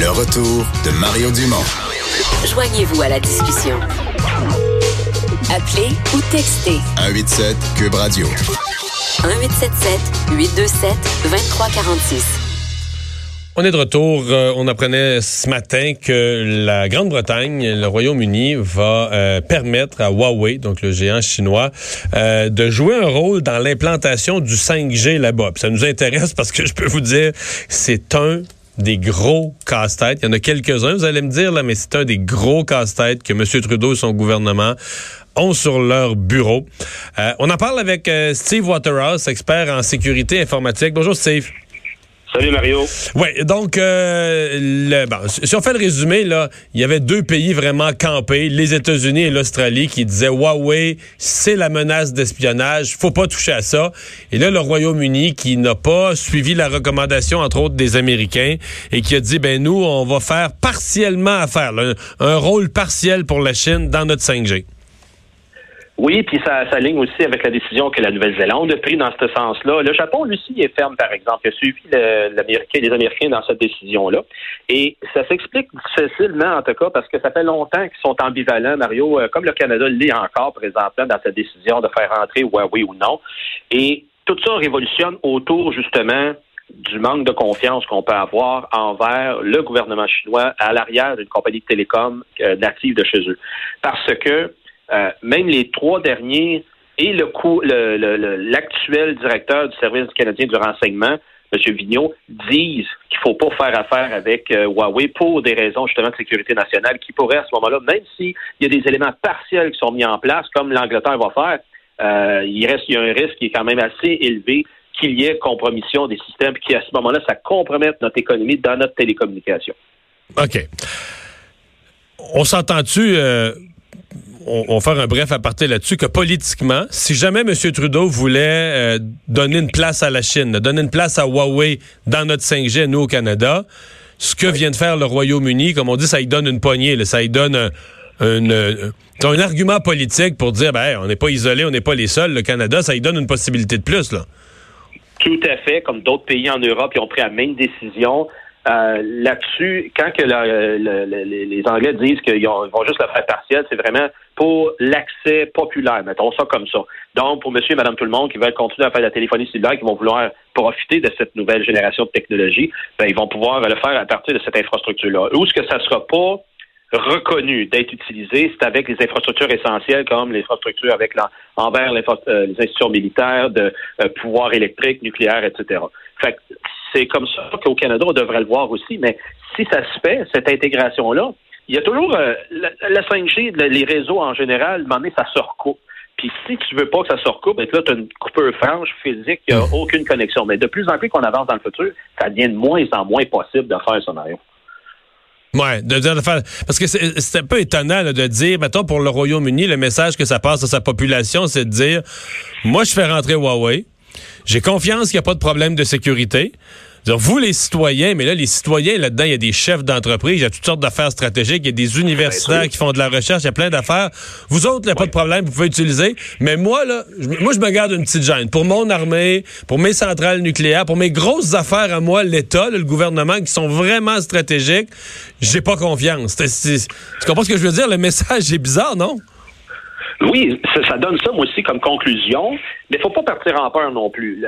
Le retour de Mario Dumont. Joignez-vous à la discussion. Appelez ou textez 187 Cube Radio. 1877 827 2346. On est de retour. Euh, on apprenait ce matin que la Grande-Bretagne, le Royaume-Uni, va euh, permettre à Huawei, donc le géant chinois, euh, de jouer un rôle dans l'implantation du 5G là-bas. Ça nous intéresse parce que je peux vous dire, c'est un des gros casse-têtes. Il y en a quelques-uns, vous allez me dire, là, mais c'est un des gros casse-têtes que M. Trudeau et son gouvernement ont sur leur bureau. on en parle avec Steve Waterhouse, expert en sécurité informatique. Bonjour Steve. Salut Mario. Oui, donc euh, si on fait le résumé, là, il y avait deux pays vraiment campés, les États-Unis et l'Australie, qui disaient Huawei, c'est la menace d'espionnage, faut pas toucher à ça. Et là, le Royaume-Uni qui n'a pas suivi la recommandation, entre autres, des Américains, et qui a dit ben nous, on va faire partiellement affaire, un rôle partiel pour la Chine dans notre 5G. Oui, puis ça s'aligne aussi avec la décision que la Nouvelle-Zélande a prise dans ce sens-là. Le Japon, lui aussi, est ferme, par exemple. Il a suivi les Américains dans cette décision-là. Et ça s'explique facilement, en tout cas, parce que ça fait longtemps qu'ils sont ambivalents, Mario, euh, comme le Canada l'est encore présentement dans cette décision de faire entrer Huawei ou non. Et tout ça révolutionne autour, justement, du manque de confiance qu'on peut avoir envers le gouvernement chinois à l'arrière d'une compagnie de télécom euh, native de chez eux. Parce que euh, même les trois derniers et le l'actuel directeur du service canadien du renseignement, M. Vigneault, disent qu'il ne faut pas faire affaire avec euh, Huawei pour des raisons justement de sécurité nationale qui pourraient à ce moment-là, même s'il y a des éléments partiels qui sont mis en place, comme l'Angleterre va faire, euh, il reste il y a un risque qui est quand même assez élevé qu'il y ait compromission des systèmes, qui à ce moment-là, ça compromette notre économie dans notre télécommunication. OK. On s'entend-tu, on, va faire un bref aparté là-dessus, que politiquement, si jamais M. Trudeau voulait euh, donner une place à la Chine, donner une place à Huawei dans notre 5G, nous au Canada, ce que vient de faire le Royaume-Uni, comme on dit, ça y donne une poignée, ça y donne un, un, argument politique pour dire, ben, on n'est pas isolé, on n'est pas les seuls, le Canada, ça y donne une possibilité de plus, là. Tout à fait, comme d'autres pays en Europe, ils ont pris la même décision. Euh, là-dessus, quand que les Anglais disent qu'ils vont juste le faire partiel, c'est vraiment pour l'accès populaire, mettons ça comme ça. Donc, pour monsieur et madame tout le monde qui veulent continuer à faire de la téléphonie cellulaire, qui vont vouloir profiter de cette nouvelle génération de technologie, ben, ils vont pouvoir le faire à partir de cette infrastructure-là. Où est-ce que ça ne sera pas reconnu d'être utilisé, c'est avec les infrastructures essentielles comme l'infrastructure avec envers euh, les institutions militaires, de euh, pouvoir électrique, nucléaire, etc. Fait c'est comme ça qu'au Canada, on devrait le voir aussi. Mais si ça se fait, cette intégration-là, il y a toujours euh, la, 5G, les réseaux en général, à ça se recoupe. Puis si tu veux pas que ça se recoupe, ben là, tu as une coupure franche physique, il n'y a mmh. aucune connexion. Mais de plus en plus qu'on avance dans le futur, ça devient de moins en moins possible de faire ça, Mario. Ouais, de, de, faire parce que c'est un peu étonnant de dire, mettons pour le Royaume-Uni, le message que ça passe à sa population, c'est de dire, moi je fais rentrer Huawei, j'ai confiance qu'il n'y a pas de problème de sécurité. Vous, les citoyens, mais là, les citoyens, là-dedans, il y a des chefs d'entreprise, il y a toutes sortes d'affaires stratégiques, il y a des universitaires qui font de la recherche, il y a plein d'affaires. Vous autres, il n'y a pas de problème, vous pouvez utiliser. Mais moi, là, moi, je me garde une petite gêne. Pour mon armée, pour mes centrales nucléaires, pour mes grosses affaires à moi, l'État, le gouvernement, qui sont vraiment stratégiques, j'ai pas confiance. Tu comprends ce que je veux dire? Le message est bizarre, non? Oui, ça, donne ça, moi aussi, comme conclusion, mais faut pas partir en peur non plus.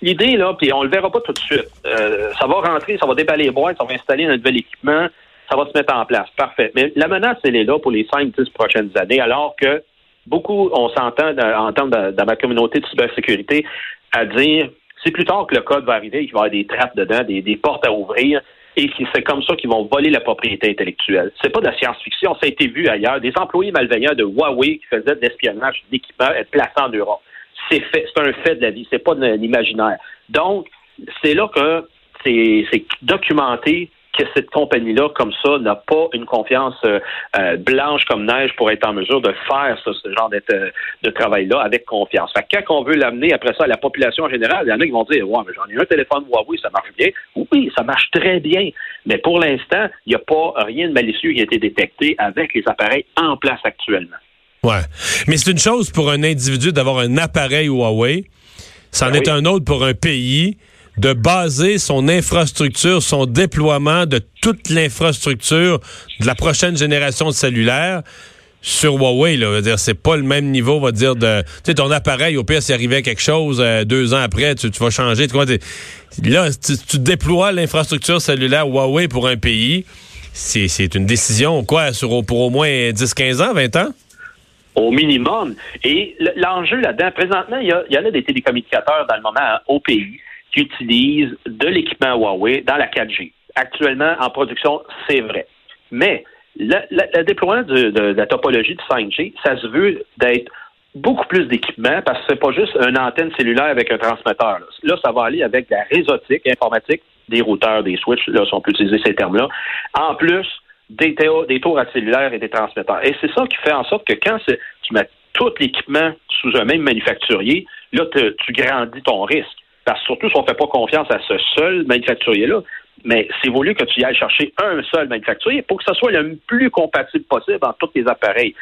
L'idée, là, puis on le verra pas tout de suite, euh, ça va rentrer, ça va déballer les boîtes, ça va installer un nouvel équipement, ça va se mettre en place. Parfait. Mais la menace, elle est là pour les 5-10 prochaines années, alors que beaucoup, on s'entend, entendre dans ma communauté de cybersécurité à dire, c'est plus tard que le code va arriver, qu'il va y avoir des trappes dedans, des, des portes à ouvrir, et c'est comme ça qu'ils vont voler la propriété intellectuelle. C'est pas de la science-fiction, ça a été vu ailleurs. Des employés malveillants de Huawei qui faisaient de l'espionnage d'équipements être placés en Europe. C'est fait, c'est un fait de la vie, c'est pas de l'imaginaire. Donc, c'est là que c'est documenté que cette compagnie-là, comme ça, n'a pas une confiance euh, euh, blanche comme neige pour être en mesure de faire ce genre euh, de, travail-là avec confiance. Fait que quand on veut l'amener après ça à la population en général, il y en a qui vont dire Ouais, mais j'en ai un téléphone Huawei, ça marche bien. Oui, ça marche très bien. Mais pour l'instant, il n'y a pas rien de malicieux qui a été détecté avec les appareils en place actuellement. Ouais. Mais c'est une chose pour un individu d'avoir un appareil Huawei. C'en ben est un autre pour un pays de baser son infrastructure, son déploiement de toute l'infrastructure de la prochaine génération de cellulaire sur Huawei, là, dire c'est pas le même niveau, on va dire de, tu sais, ton appareil, au pire, s'il arrivait quelque chose euh, deux ans après, tu, vas changer. Tu, là, tu, tu déploies l'infrastructure cellulaire Huawei pour un pays, c'est une décision, quoi, pour au moins 10, 15 ans, 20 ans? Au minimum. Et l'enjeu là-dedans, présentement, il y, en a des télécommunicateurs dans le moment au pays qui utilisent de l'équipement Huawei dans la 4G. Actuellement, en production, c'est vrai. Mais le, déploiement de, la topologie de 5G, ça se veut d'être beaucoup plus d'équipement parce que c'est pas juste une antenne cellulaire avec un transmetteur. Là. ça va aller avec la réseautique informatique, des routeurs, des switches, là, si on peut utiliser ces termes-là. En plus, des, des tours à cellulaire et des transmetteurs. Et c'est ça qui fait en sorte que quand tu mets tout l'équipement sous un même manufacturier, là, tu grandis ton risque. Que surtout si on ne fait pas confiance à ce seul manufacturier-là, mais c'est voulu que tu ailles chercher un seul manufacturier pour que ce soit le plus compatible possible dans tous les appareils.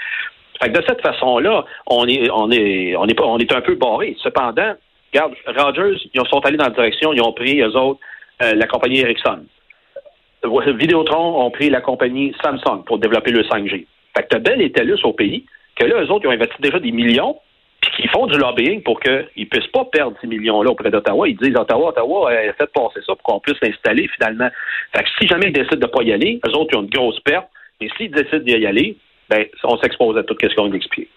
Fait de cette façon-là, on est, on est, on est, un peu barré. Cependant, regarde, Rogers, ils sont allés dans la direction, ils ont pris, eux autres, euh, la compagnie Ericsson. Vidéotron ont pris la compagnie Samsung pour développer le 5G. Fait que Bell et TELUS au pays, que là, eux autres, ils ont investi déjà des millions, qu'ils font du lobbying pour qu'ils ne puissent pas perdre ces millions-là auprès d'Ottawa. Ils disent Ottawa, Ottawa, euh, faites passer ça pour qu'on puisse l'installer finalement. Fait que si jamais ils décident de ne pas y aller, eux autres, ils ont une grosse perte. Mais s'ils décident d'y aller, ben, on s'expose à tout ce qu'on vient d'expliquer.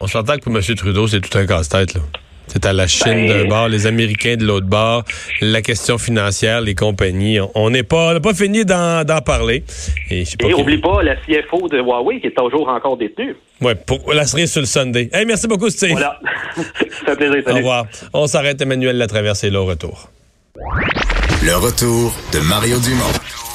On s'entend que pour M. Trudeau, c'est tout un casse-tête, là. C'est à la Chine d'un ben, bord, les Américains de l'autre bord, la question financière, les compagnies. On n'est pas, pas fini d'en parler. Et, n'oublie pas la CFO de Huawei qui est toujours encore détenue. Oui, pour la cerise sur le Sunday. Hey, merci beaucoup, Steve. Voilà. Ça fait plaisir. Au revoir. On s'arrête, Emmanuel Latraversée, là, au retour. Le retour de Mario Dumont.